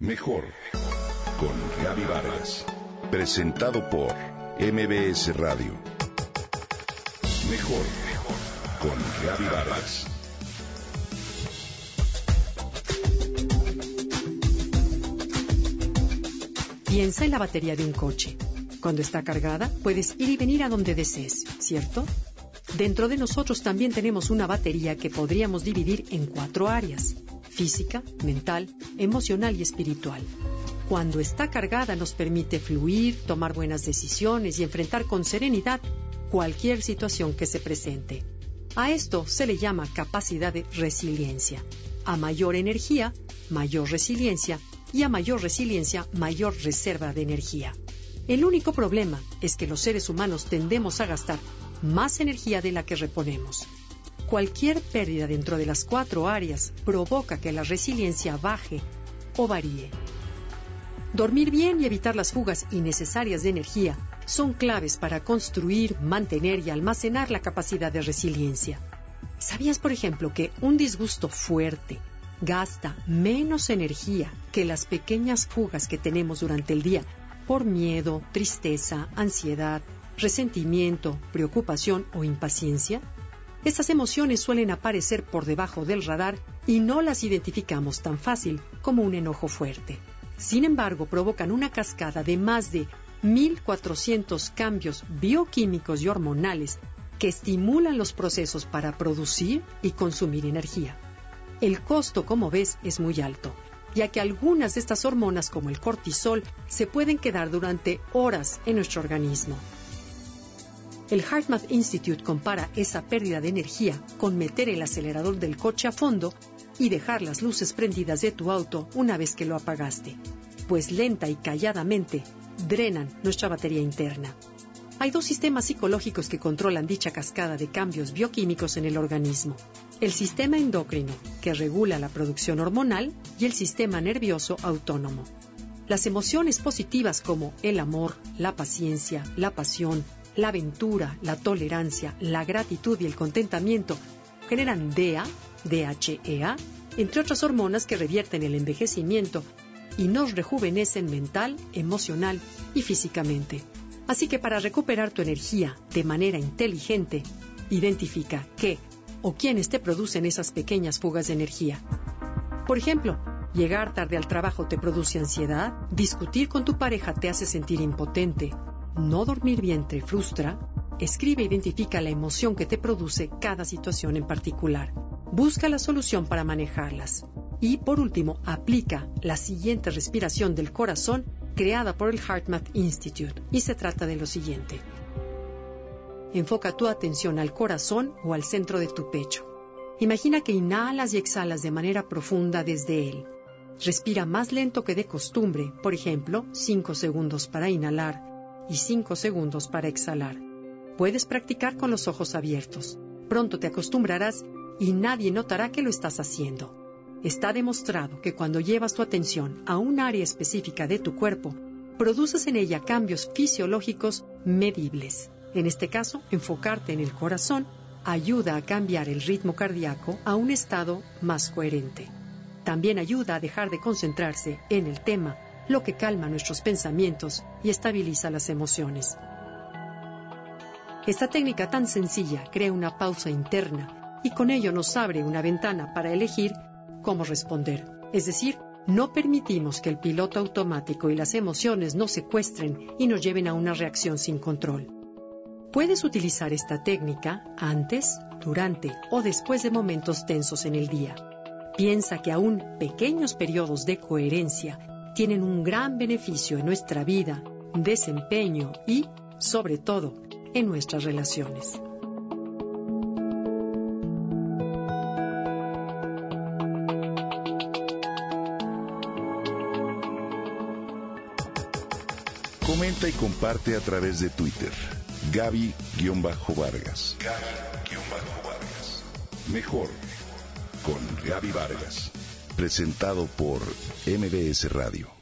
Mejor con Gaby Vargas. Presentado por MBS Radio. Mejor con Gaby Vargas. Piensa en la batería de un coche. Cuando está cargada, puedes ir y venir a donde desees, ¿cierto? Dentro de nosotros también tenemos una batería que podríamos dividir en cuatro áreas física, mental, emocional y espiritual. Cuando está cargada nos permite fluir, tomar buenas decisiones y enfrentar con serenidad cualquier situación que se presente. A esto se le llama capacidad de resiliencia. A mayor energía, mayor resiliencia y a mayor resiliencia, mayor reserva de energía. El único problema es que los seres humanos tendemos a gastar más energía de la que reponemos. Cualquier pérdida dentro de las cuatro áreas provoca que la resiliencia baje o varíe. Dormir bien y evitar las fugas innecesarias de energía son claves para construir, mantener y almacenar la capacidad de resiliencia. ¿Sabías, por ejemplo, que un disgusto fuerte gasta menos energía que las pequeñas fugas que tenemos durante el día por miedo, tristeza, ansiedad, resentimiento, preocupación o impaciencia? Estas emociones suelen aparecer por debajo del radar y no las identificamos tan fácil como un enojo fuerte. Sin embargo, provocan una cascada de más de 1.400 cambios bioquímicos y hormonales que estimulan los procesos para producir y consumir energía. El costo, como ves, es muy alto, ya que algunas de estas hormonas, como el cortisol, se pueden quedar durante horas en nuestro organismo. El HeartMath Institute compara esa pérdida de energía con meter el acelerador del coche a fondo y dejar las luces prendidas de tu auto una vez que lo apagaste, pues lenta y calladamente drenan nuestra batería interna. Hay dos sistemas psicológicos que controlan dicha cascada de cambios bioquímicos en el organismo. El sistema endocrino, que regula la producción hormonal, y el sistema nervioso autónomo. Las emociones positivas como el amor, la paciencia, la pasión, la aventura, la tolerancia, la gratitud y el contentamiento generan DEA, DHEA, entre otras hormonas que revierten el envejecimiento y nos rejuvenecen mental, emocional y físicamente. Así que para recuperar tu energía de manera inteligente, identifica qué o quiénes te producen esas pequeñas fugas de energía. Por ejemplo, llegar tarde al trabajo te produce ansiedad, discutir con tu pareja te hace sentir impotente, no dormir bien te frustra, escribe e identifica la emoción que te produce cada situación en particular. Busca la solución para manejarlas. Y por último, aplica la siguiente respiración del corazón creada por el HeartMath Institute. Y se trata de lo siguiente. Enfoca tu atención al corazón o al centro de tu pecho. Imagina que inhalas y exhalas de manera profunda desde él. Respira más lento que de costumbre, por ejemplo, 5 segundos para inhalar, y 5 segundos para exhalar. Puedes practicar con los ojos abiertos. Pronto te acostumbrarás y nadie notará que lo estás haciendo. Está demostrado que cuando llevas tu atención a un área específica de tu cuerpo, produces en ella cambios fisiológicos medibles. En este caso, enfocarte en el corazón ayuda a cambiar el ritmo cardíaco a un estado más coherente. También ayuda a dejar de concentrarse en el tema lo que calma nuestros pensamientos y estabiliza las emociones. Esta técnica tan sencilla crea una pausa interna y con ello nos abre una ventana para elegir cómo responder. Es decir, no permitimos que el piloto automático y las emociones nos secuestren y nos lleven a una reacción sin control. Puedes utilizar esta técnica antes, durante o después de momentos tensos en el día. Piensa que aún pequeños periodos de coherencia tienen un gran beneficio en nuestra vida, desempeño y, sobre todo, en nuestras relaciones. Comenta y comparte a través de Twitter. Gaby-Vargas. Gaby-Vargas. Mejor con Gaby Vargas presentado por MBS Radio.